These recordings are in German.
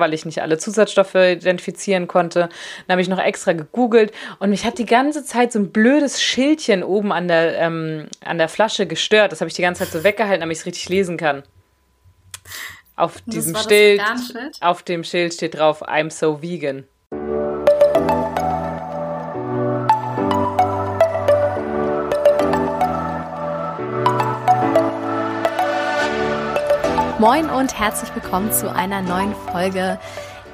weil ich nicht alle Zusatzstoffe identifizieren konnte. Dann habe ich noch extra gegoogelt und mich hat die ganze Zeit so ein blödes Schildchen oben an der, ähm, an der Flasche gestört. Das habe ich die ganze Zeit so weggehalten, damit ich es richtig lesen kann. Auf diesem Schild, auf dem Schild steht drauf, I'm so vegan. Moin und herzlich willkommen zu einer neuen Folge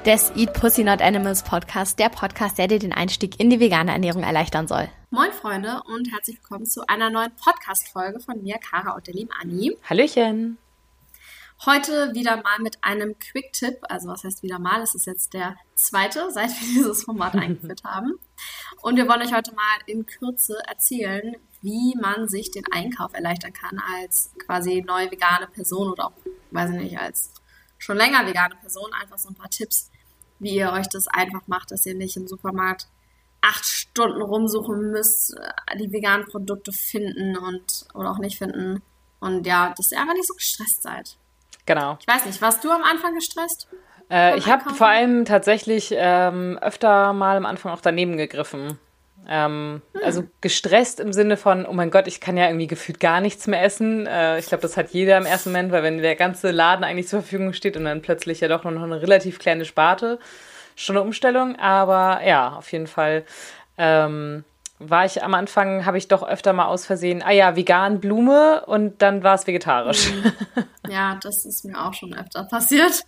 des Eat Pussy Not Animals Podcast, der Podcast, der dir den Einstieg in die vegane Ernährung erleichtern soll. Moin Freunde und herzlich willkommen zu einer neuen Podcast-Folge von mir, Kara und der lieben Anni. Hallöchen. Heute wieder mal mit einem Quick-Tipp, also was heißt wieder mal, es ist jetzt der zweite, seit wir dieses Format eingeführt haben. Und wir wollen euch heute mal in Kürze erzählen, wie man sich den Einkauf erleichtern kann als quasi neue vegane Person oder auch weiß ich nicht, als schon länger vegane Person einfach so ein paar Tipps, wie ihr euch das einfach macht, dass ihr nicht im Supermarkt acht Stunden rumsuchen müsst, äh, die veganen Produkte finden und oder auch nicht finden. Und ja, dass ihr einfach nicht so gestresst seid. Genau. Ich weiß nicht, warst du am Anfang gestresst? Äh, ich habe vor allem tatsächlich ähm, öfter mal am Anfang auch daneben gegriffen. Ähm, hm. Also gestresst im Sinne von, oh mein Gott, ich kann ja irgendwie gefühlt gar nichts mehr essen. Äh, ich glaube, das hat jeder im ersten Moment, weil wenn der ganze Laden eigentlich zur Verfügung steht und dann plötzlich ja doch noch eine relativ kleine Sparte, schon eine Umstellung. Aber ja, auf jeden Fall ähm, war ich am Anfang, habe ich doch öfter mal aus Versehen, ah ja, vegan Blume und dann war es vegetarisch. Hm. Ja, das ist mir auch schon öfter passiert.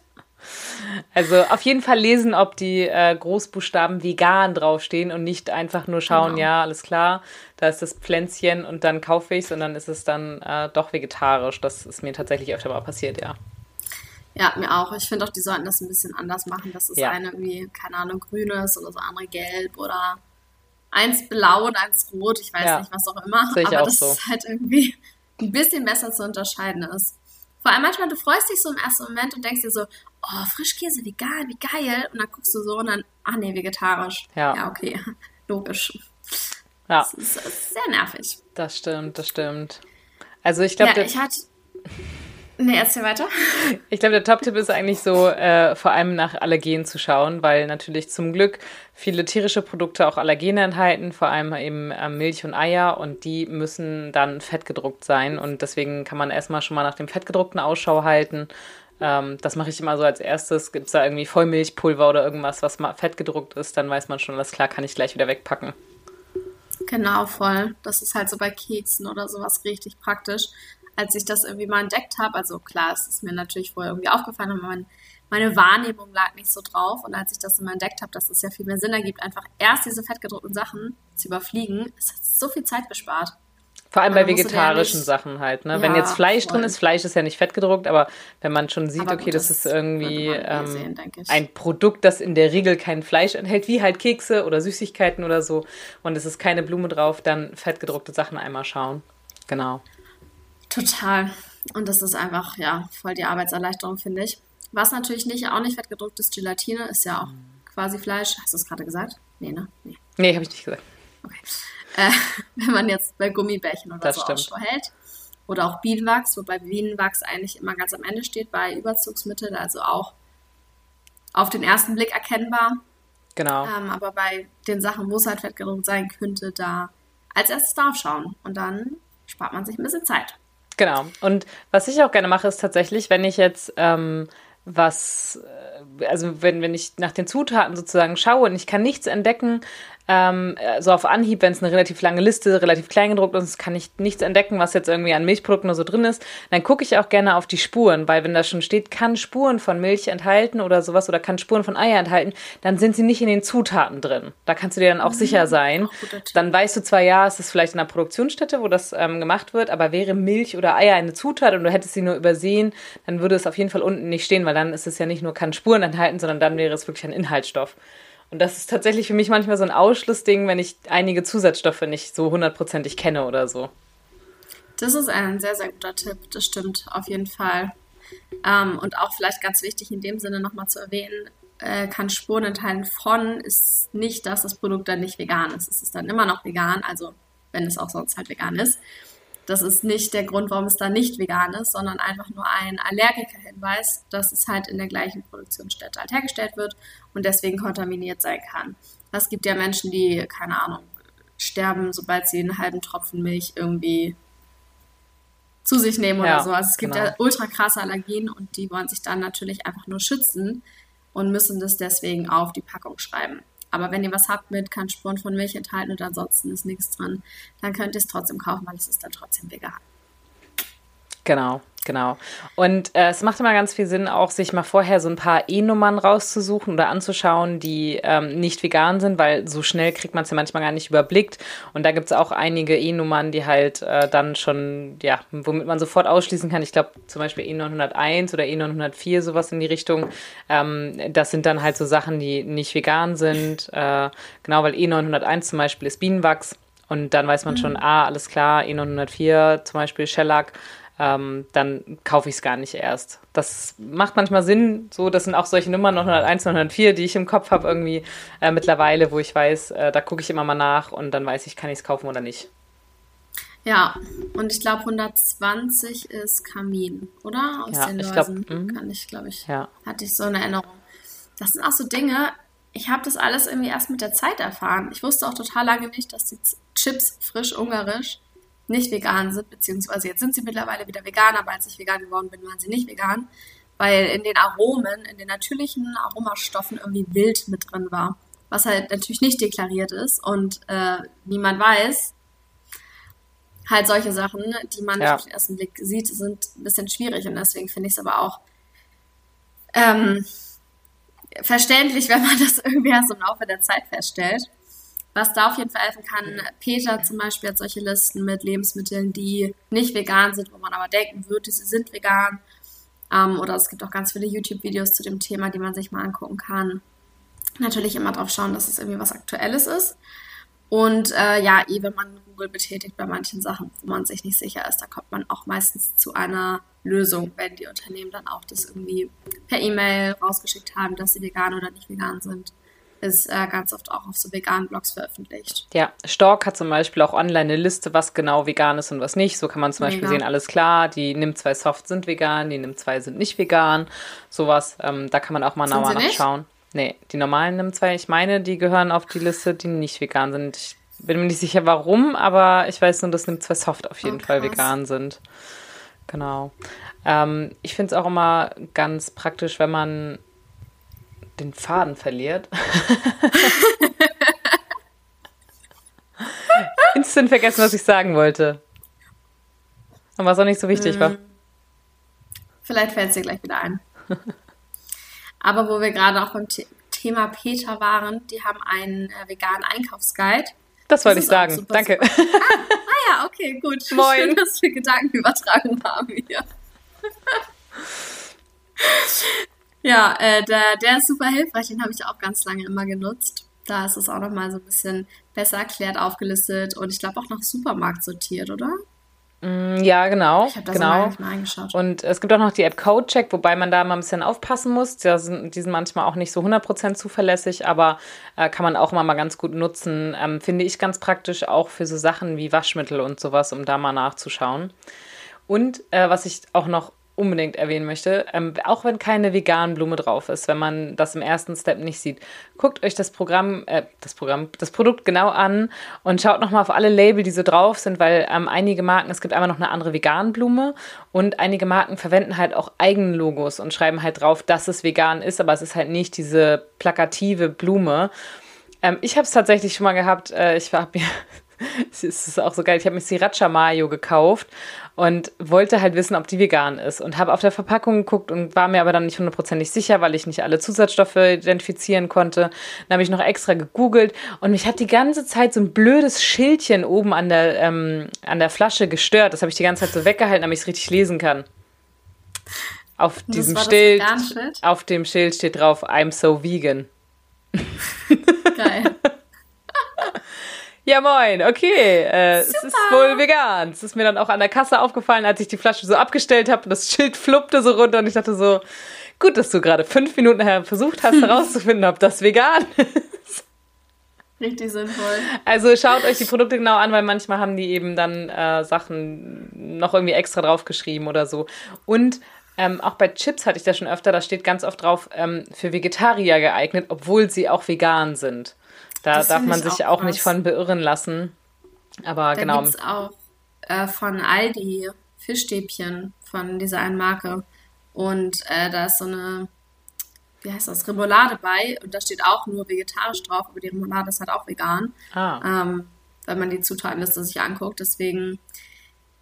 Also auf jeden Fall lesen, ob die äh, Großbuchstaben vegan draufstehen und nicht einfach nur schauen, genau. ja, alles klar, da ist das Pflänzchen und dann kaufe ich es und dann ist es dann äh, doch vegetarisch. Das ist mir tatsächlich öfter mal passiert, ja. Ja, mir auch. Ich finde auch, die sollten das ein bisschen anders machen, dass es ja. eine irgendwie, keine Ahnung, grün ist oder so andere gelb oder eins blau und eins rot, ich weiß ja. nicht, was auch immer. aber das so. ist halt irgendwie ein bisschen besser zu unterscheiden ist. Vor allem manchmal, du freust dich so im ersten Moment und denkst dir so, oh, Frischkäse, vegan, wie geil. Und dann guckst du so und dann, ach nee, vegetarisch. Ja. Ja, okay. Logisch. Ja. Das ist, das ist sehr nervig. Das stimmt, das stimmt. Also ich glaube, ja, ich hatte Nee, erzähl weiter. Ich glaube, der Top-Tipp ist eigentlich so, äh, vor allem nach Allergen zu schauen, weil natürlich zum Glück viele tierische Produkte auch Allergene enthalten, vor allem eben äh, Milch und Eier und die müssen dann fettgedruckt sein und deswegen kann man erstmal schon mal nach dem fettgedruckten Ausschau halten. Ähm, das mache ich immer so als erstes. Gibt es da irgendwie Vollmilchpulver oder irgendwas, was mal fettgedruckt ist, dann weiß man schon, alles klar, kann ich gleich wieder wegpacken. Genau, voll. Das ist halt so bei Keksen oder sowas richtig praktisch als ich das irgendwie mal entdeckt habe, also klar, es ist mir natürlich vorher irgendwie aufgefallen, aber mein, meine Wahrnehmung lag nicht so drauf. Und als ich das immer entdeckt habe, dass es ja viel mehr Sinn ergibt, einfach erst diese fettgedruckten Sachen zu überfliegen, es hat so viel Zeit bespart. Vor allem bei vegetarischen Sachen halt. Ne? Ja, wenn jetzt Fleisch voll. drin ist, Fleisch ist ja nicht fettgedruckt, aber wenn man schon sieht, gut, okay, das, das ist irgendwie ähm, sehen, ein Produkt, das in der Regel kein Fleisch enthält, wie halt Kekse oder Süßigkeiten oder so, und es ist keine Blume drauf, dann fettgedruckte Sachen einmal schauen. Genau. Total. Und das ist einfach, ja, voll die Arbeitserleichterung, finde ich. Was natürlich nicht, auch nicht fettgedruckt ist, Gelatine ist ja auch quasi Fleisch. Hast du es gerade gesagt? Nee, ne? Nee, nee habe ich nicht gesagt. Okay. Äh, wenn man jetzt bei Gummibärchen oder das so stimmt. Ausschau hält. Oder auch Bienenwachs, wobei Bienenwachs eigentlich immer ganz am Ende steht bei Überzugsmitteln, also auch auf den ersten Blick erkennbar. Genau. Ähm, aber bei den Sachen, wo es halt fettgedruckt sein könnte, da als erstes drauf schauen. Und dann spart man sich ein bisschen Zeit. Genau. Und was ich auch gerne mache, ist tatsächlich, wenn ich jetzt ähm, was, äh, also wenn, wenn ich nach den Zutaten sozusagen schaue und ich kann nichts entdecken, ähm, so auf Anhieb, wenn es eine relativ lange Liste, relativ klein gedruckt ist, kann ich nichts entdecken, was jetzt irgendwie an Milchprodukten oder so drin ist, dann gucke ich auch gerne auf die Spuren, weil wenn da schon steht, kann Spuren von Milch enthalten oder sowas oder kann Spuren von Eier enthalten, dann sind sie nicht in den Zutaten drin. Da kannst du dir dann auch mhm. sicher sein. Dann weißt du zwar, ja, es ist vielleicht in einer Produktionsstätte, wo das ähm, gemacht wird, aber wäre Milch oder Eier eine Zutat und du hättest sie nur übersehen, dann würde es auf jeden Fall unten nicht stehen, weil dann ist es ja nicht nur kann Spuren enthalten, sondern dann wäre es wirklich ein Inhaltsstoff. Und das ist tatsächlich für mich manchmal so ein Ausschlussding, wenn ich einige Zusatzstoffe nicht so hundertprozentig kenne oder so. Das ist ein sehr, sehr guter Tipp, das stimmt auf jeden Fall. Ähm, und auch vielleicht ganz wichtig in dem Sinne nochmal zu erwähnen, äh, kann Spuren enthalten von, ist nicht, dass das Produkt dann nicht vegan ist. Es ist dann immer noch vegan, also wenn es auch sonst halt vegan ist. Das ist nicht der Grund, warum es da nicht vegan ist, sondern einfach nur ein Allergiker-Hinweis, dass es halt in der gleichen Produktionsstätte halt hergestellt wird und deswegen kontaminiert sein kann. Es gibt ja Menschen, die, keine Ahnung, sterben, sobald sie einen halben Tropfen Milch irgendwie zu sich nehmen oder ja, so. Also es gibt genau. ja ultra krasse Allergien und die wollen sich dann natürlich einfach nur schützen und müssen das deswegen auf die Packung schreiben. Aber wenn ihr was habt mit, kann Spuren von Milch enthalten und ansonsten ist nichts drin, dann könnt ihr es trotzdem kaufen, weil es ist dann trotzdem vegan. Genau, genau. Und äh, es macht immer ganz viel Sinn, auch sich mal vorher so ein paar E-Nummern rauszusuchen oder anzuschauen, die ähm, nicht vegan sind, weil so schnell kriegt man es ja manchmal gar nicht überblickt. Und da gibt es auch einige E-Nummern, die halt äh, dann schon, ja, womit man sofort ausschließen kann. Ich glaube zum Beispiel E901 oder E904, sowas in die Richtung. Ähm, das sind dann halt so Sachen, die nicht vegan sind. Äh, genau, weil E901 zum Beispiel ist Bienenwachs. Und dann weiß man mhm. schon, ah, alles klar, E904 zum Beispiel Shellac ähm, dann kaufe ich es gar nicht erst. Das macht manchmal Sinn, so, das sind auch solche Nummern 901, 904, die ich im Kopf habe irgendwie äh, mittlerweile, wo ich weiß, äh, da gucke ich immer mal nach und dann weiß ich, kann ich es kaufen oder nicht. Ja, und ich glaube 120 ist Kamin, oder? Aus ja, den ich. Glaub, mhm. Kann ich, glaube ich, ja. hatte ich so eine Erinnerung. Das sind auch so Dinge, ich habe das alles irgendwie erst mit der Zeit erfahren. Ich wusste auch total lange nicht, dass die Chips frisch ungarisch nicht vegan sind, beziehungsweise jetzt sind sie mittlerweile wieder vegan, aber als ich vegan geworden bin, waren sie nicht vegan, weil in den Aromen, in den natürlichen Aromastoffen irgendwie Wild mit drin war, was halt natürlich nicht deklariert ist und äh, niemand weiß. Halt solche Sachen, die man ja. auf den ersten Blick sieht, sind ein bisschen schwierig und deswegen finde ich es aber auch ähm, verständlich, wenn man das irgendwie erst im Laufe der Zeit feststellt. Was da auf jeden Fall helfen kann, Peter zum Beispiel hat solche Listen mit Lebensmitteln, die nicht vegan sind, wo man aber denken würde, sie sind vegan. Ähm, oder es gibt auch ganz viele YouTube-Videos zu dem Thema, die man sich mal angucken kann. Natürlich immer drauf schauen, dass es irgendwie was Aktuelles ist. Und äh, ja, eh, wenn man Google betätigt bei manchen Sachen, wo man sich nicht sicher ist, da kommt man auch meistens zu einer Lösung, wenn die Unternehmen dann auch das irgendwie per E-Mail rausgeschickt haben, dass sie vegan oder nicht vegan sind ist äh, ganz oft auch auf so veganen Blogs veröffentlicht. Ja, Stork hat zum Beispiel auch online eine Liste, was genau vegan ist und was nicht. So kann man zum Beispiel Mega. sehen, alles klar, die NIM 2 Soft sind vegan, die NIM 2 sind nicht vegan. Sowas, ähm, da kann man auch mal genauer nachschauen. Nee, die normalen NIM 2, ich meine, die gehören auf die Liste, die nicht vegan sind. Ich bin mir nicht sicher, warum, aber ich weiß nur, dass NIM 2 Soft auf jeden oh, Fall vegan sind. Genau. Ähm, ich finde es auch immer ganz praktisch, wenn man den Faden verliert. Instant vergessen, was ich sagen wollte. Und was auch nicht so wichtig hm. war. Vielleicht fällt es dir gleich wieder ein. Aber wo wir gerade auch beim Thema Peter waren, die haben einen äh, veganen Einkaufsguide. Das wollte ich sagen. Danke. Ah, ah, ja, okay, gut. Moin. Schön, dass wir Gedanken übertragen haben hier. Ja, äh, der, der ist super hilfreich, den habe ich auch ganz lange immer genutzt. Da ist es auch nochmal so ein bisschen besser erklärt, aufgelistet und ich glaube auch nach Supermarkt sortiert, oder? Mm, ja, genau. Ich habe da genau. so mal reingeschaut. Und es gibt auch noch die App Codecheck, wobei man da mal ein bisschen aufpassen muss. Die sind, die sind manchmal auch nicht so 100% zuverlässig, aber äh, kann man auch immer mal ganz gut nutzen. Ähm, finde ich ganz praktisch auch für so Sachen wie Waschmittel und sowas, um da mal nachzuschauen. Und äh, was ich auch noch unbedingt erwähnen möchte, ähm, auch wenn keine veganen Blume drauf ist, wenn man das im ersten Step nicht sieht, guckt euch das Programm, äh, das Programm, das Produkt genau an und schaut nochmal auf alle Label, die so drauf sind, weil ähm, einige Marken, es gibt einmal noch eine andere vegan Blume und einige Marken verwenden halt auch eigene Logos und schreiben halt drauf, dass es vegan ist, aber es ist halt nicht diese plakative Blume. Ähm, ich habe es tatsächlich schon mal gehabt, äh, ich habe mir es ist auch so geil. Ich habe mir Sriracha Mayo gekauft und wollte halt wissen, ob die vegan ist und habe auf der Verpackung geguckt und war mir aber dann nicht hundertprozentig sicher, weil ich nicht alle Zusatzstoffe identifizieren konnte. Dann habe ich noch extra gegoogelt und mich hat die ganze Zeit so ein blödes Schildchen oben an der, ähm, an der Flasche gestört. Das habe ich die ganze Zeit so weggehalten, damit ich es richtig lesen kann. Auf diesem Schild, auf dem Schild steht drauf, I'm so vegan. Geil. Ja, moin, okay. Äh, es ist wohl vegan. Es ist mir dann auch an der Kasse aufgefallen, als ich die Flasche so abgestellt habe und das Schild fluppte so runter und ich dachte so, gut, dass du gerade fünf Minuten her versucht hast herauszufinden, ob das vegan ist. Richtig sinnvoll. Also schaut euch die Produkte genau an, weil manchmal haben die eben dann äh, Sachen noch irgendwie extra draufgeschrieben oder so. Und ähm, auch bei Chips hatte ich das schon öfter, da steht ganz oft drauf, ähm, für Vegetarier geeignet, obwohl sie auch vegan sind. Da das darf man sich auch, auch nicht von beirren lassen. Aber da genau. Gibt's auch äh, von Aldi Fischstäbchen von dieser einen Marke. Und äh, da ist so eine wie heißt das, Remoulade bei und da steht auch nur vegetarisch drauf, aber die Remoulade ist halt auch vegan. Ah. Ähm, wenn man die Zutatenliste sich anguckt. Deswegen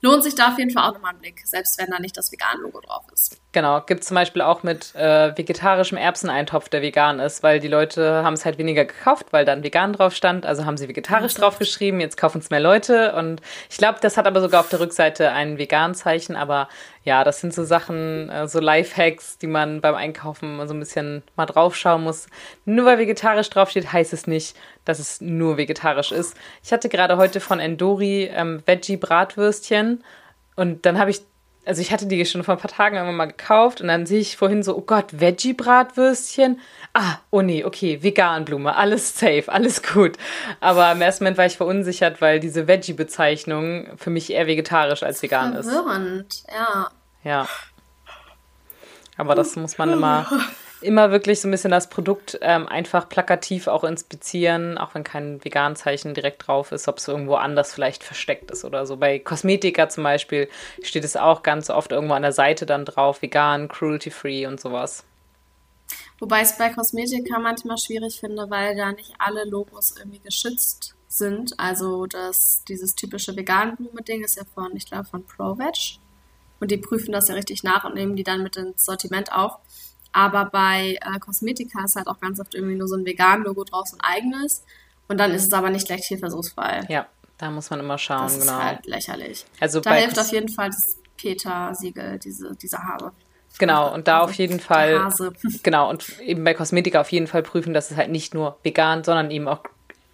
lohnt sich da auf jeden Fall auch nochmal ein Blick, selbst wenn da nicht das Vegan-Logo drauf ist. Genau, gibt es zum Beispiel auch mit äh, vegetarischem Erbseneintopf, der vegan ist, weil die Leute haben es halt weniger gekauft, weil dann vegan drauf stand, also haben sie vegetarisch drauf geschrieben, jetzt kaufen es mehr Leute. Und ich glaube, das hat aber sogar auf der Rückseite ein Vegan-Zeichen, aber ja, das sind so Sachen, äh, so Lifehacks, die man beim Einkaufen so ein bisschen mal draufschauen muss. Nur weil vegetarisch draufsteht, heißt es nicht, dass es nur vegetarisch ist. Ich hatte gerade heute von Endori ähm, Veggie-Bratwürstchen und dann habe ich also ich hatte die schon vor ein paar Tagen irgendwann mal gekauft und dann sehe ich vorhin so, oh Gott, Veggie-Bratwürstchen. Ah, oh nee, okay, Veganblume, alles safe, alles gut. Aber im ersten Moment war ich verunsichert, weil diese Veggie-Bezeichnung für mich eher vegetarisch als vegan Verwirrend, ist. Verwirrend, ja. Ja. Aber das muss man immer immer wirklich so ein bisschen das Produkt ähm, einfach plakativ auch inspizieren, auch wenn kein Vegan-Zeichen direkt drauf ist, ob es irgendwo anders vielleicht versteckt ist oder so. Bei Kosmetika zum Beispiel steht es auch ganz oft irgendwo an der Seite dann drauf, vegan, cruelty-free und sowas. Wobei ich es bei Kosmetika manchmal schwierig finde, weil da nicht alle Logos irgendwie geschützt sind. Also das, dieses typische Vegan-Blume-Ding ist ja von, ich glaube, von ProVeg. Und die prüfen das ja richtig nach und nehmen die dann mit ins Sortiment auf. Aber bei äh, Kosmetika ist halt auch ganz oft irgendwie nur so ein Vegan-Logo drauf, so ein eigenes. Und dann ist es aber nicht gleich tierversuchsfrei. Ja, da muss man immer schauen, das genau. Das ist halt lächerlich. Also da hilft auf jeden Fall das Peter-Siegel, diese, diese Haare. Genau, und da auf jeden Fall. Genau, und eben bei Kosmetika auf jeden Fall prüfen, dass es halt nicht nur vegan, sondern eben auch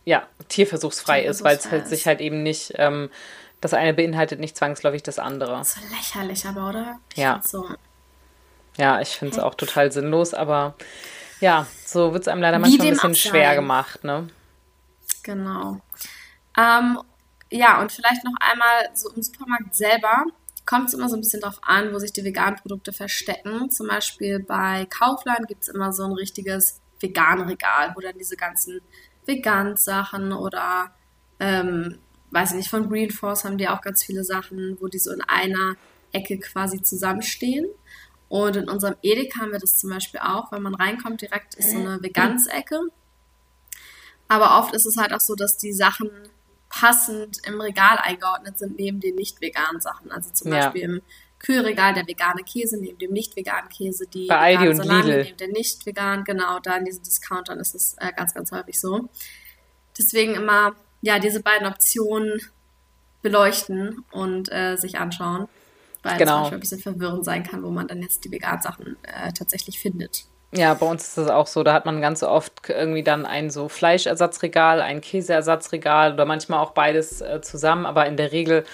ja, tierversuchsfrei, tierversuchsfrei ist, weil es halt sich halt eben nicht, ähm, das eine beinhaltet nicht zwangsläufig das andere. So lächerlich aber, oder? Ich ja. So, ja, ich finde es auch total sinnlos, aber ja, so wird es einem leider manchmal ein bisschen schwer gemacht, ne? Genau. Ähm, ja, und vielleicht noch einmal so im Supermarkt selber kommt es immer so ein bisschen darauf an, wo sich die veganen Produkte verstecken. Zum Beispiel bei Kaufland gibt es immer so ein richtiges Vegan-Regal, wo dann diese ganzen Vegan-Sachen oder, ähm, weiß ich nicht, von Green Force haben die auch ganz viele Sachen, wo die so in einer Ecke quasi zusammenstehen. Und in unserem Edeka haben wir das zum Beispiel auch, wenn man reinkommt, direkt ist so eine Vegansecke. Aber oft ist es halt auch so, dass die Sachen passend im Regal eingeordnet sind neben den nicht veganen Sachen. Also zum ja. Beispiel im Kühlregal der vegane Käse neben dem nicht veganen Käse, die Bei Aldi und Salami Lidl. neben der nicht vegan, genau, da in diesen Discountern ist es äh, ganz, ganz häufig so. Deswegen immer, ja, diese beiden Optionen beleuchten und äh, sich anschauen weil genau. es manchmal ein bisschen verwirrend sein kann, wo man dann jetzt die Vegan-Sachen äh, tatsächlich findet. Ja, bei uns ist das auch so. Da hat man ganz oft irgendwie dann ein so Fleischersatzregal, ein Käseersatzregal oder manchmal auch beides äh, zusammen, aber in der Regel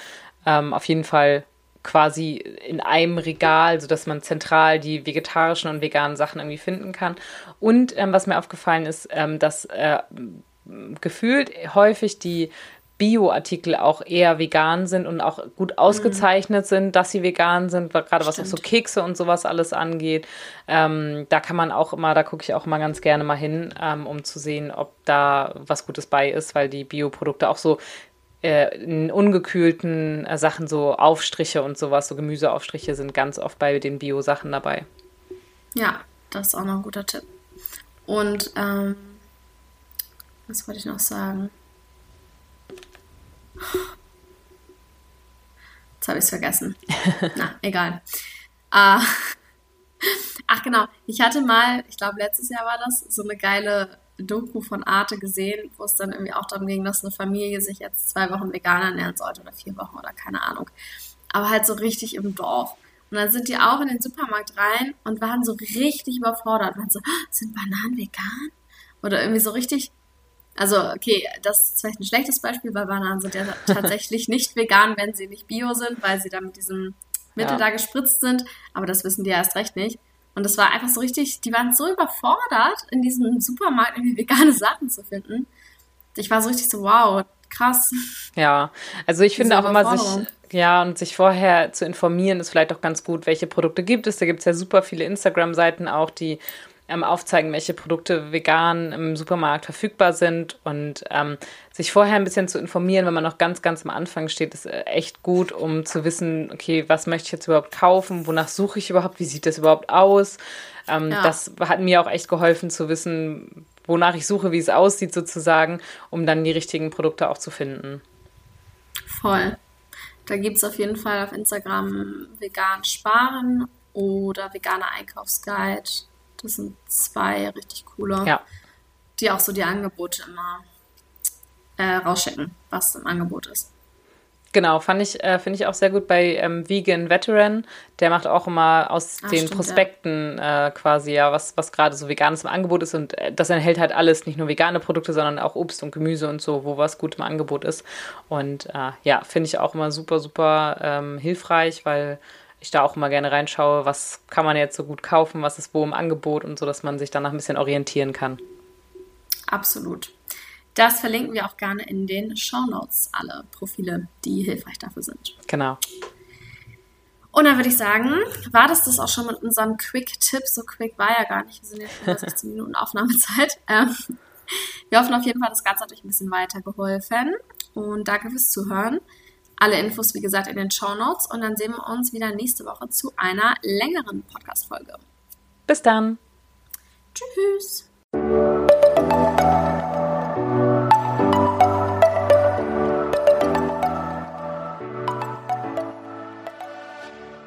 ähm, auf jeden Fall quasi in einem Regal, sodass man zentral die vegetarischen und veganen Sachen irgendwie finden kann. Und ähm, was mir aufgefallen ist, ähm, dass äh, gefühlt häufig die Bio-Artikel auch eher vegan sind und auch gut ausgezeichnet mhm. sind, dass sie vegan sind, gerade was auch so Kekse und sowas alles angeht. Ähm, da kann man auch immer, da gucke ich auch immer ganz gerne mal hin, ähm, um zu sehen, ob da was Gutes bei ist, weil die Bioprodukte auch so äh, in ungekühlten äh, Sachen, so Aufstriche und sowas, so Gemüseaufstriche sind ganz oft bei den Bio-Sachen dabei. Ja, das ist auch noch ein guter Tipp. Und ähm, was wollte ich noch sagen? Jetzt habe ich es vergessen. Na, egal. Uh, ach genau, ich hatte mal, ich glaube letztes Jahr war das, so eine geile Doku von Arte gesehen, wo es dann irgendwie auch darum ging, dass eine Familie sich jetzt zwei Wochen vegan ernähren sollte oder vier Wochen oder keine Ahnung. Aber halt so richtig im Dorf. Und dann sind die auch in den Supermarkt rein und waren so richtig überfordert. Waren so, ah, sind Bananen vegan? Oder irgendwie so richtig also, okay, das ist vielleicht ein schlechtes Beispiel, weil Bananen sind ja tatsächlich nicht vegan, wenn sie nicht bio sind, weil sie dann mit diesem Mittel ja. da gespritzt sind. Aber das wissen die ja erst recht nicht. Und das war einfach so richtig, die waren so überfordert, in diesem Supermarkt irgendwie vegane Sachen zu finden, ich war so richtig so, wow, krass. Ja, also ich finde auch immer sich, ja, und sich vorher zu informieren ist vielleicht auch ganz gut, welche Produkte gibt es. Da gibt es ja super viele Instagram-Seiten auch, die ähm, aufzeigen, welche Produkte vegan im Supermarkt verfügbar sind und ähm, sich vorher ein bisschen zu informieren, wenn man noch ganz, ganz am Anfang steht, ist äh, echt gut, um zu wissen, okay, was möchte ich jetzt überhaupt kaufen, wonach suche ich überhaupt, wie sieht das überhaupt aus. Ähm, ja. Das hat mir auch echt geholfen zu wissen, wonach ich suche, wie es aussieht sozusagen, um dann die richtigen Produkte auch zu finden. Voll. Da gibt es auf jeden Fall auf Instagram vegan sparen oder veganer Einkaufsguide. Das sind zwei richtig coole, ja. die auch so die Angebote immer äh, rausschicken, was im Angebot ist. Genau, fand ich, äh, finde ich auch sehr gut bei ähm, Vegan Veteran. Der macht auch immer aus Ach, den stimmt, Prospekten ja. äh, quasi ja, was, was gerade so veganes im Angebot ist. Und äh, das enthält halt alles, nicht nur vegane Produkte, sondern auch Obst und Gemüse und so, wo was gut im Angebot ist. Und äh, ja, finde ich auch immer super, super ähm, hilfreich, weil ich da auch immer gerne reinschaue, was kann man jetzt so gut kaufen, was ist wo im Angebot und so, dass man sich danach ein bisschen orientieren kann. Absolut. Das verlinken wir auch gerne in den Show Notes, alle Profile, die hilfreich dafür sind. Genau. Und dann würde ich sagen, war das das auch schon mit unserem Quick-Tipp? So quick war ja gar nicht. Wir sind jetzt schon 16 Minuten Aufnahmezeit. Ähm, wir hoffen auf jeden Fall, das Ganze hat euch ein bisschen weitergeholfen. Und danke fürs Zuhören. Alle Infos, wie gesagt, in den Show Notes. Und dann sehen wir uns wieder nächste Woche zu einer längeren Podcast-Folge. Bis dann. Tschüss.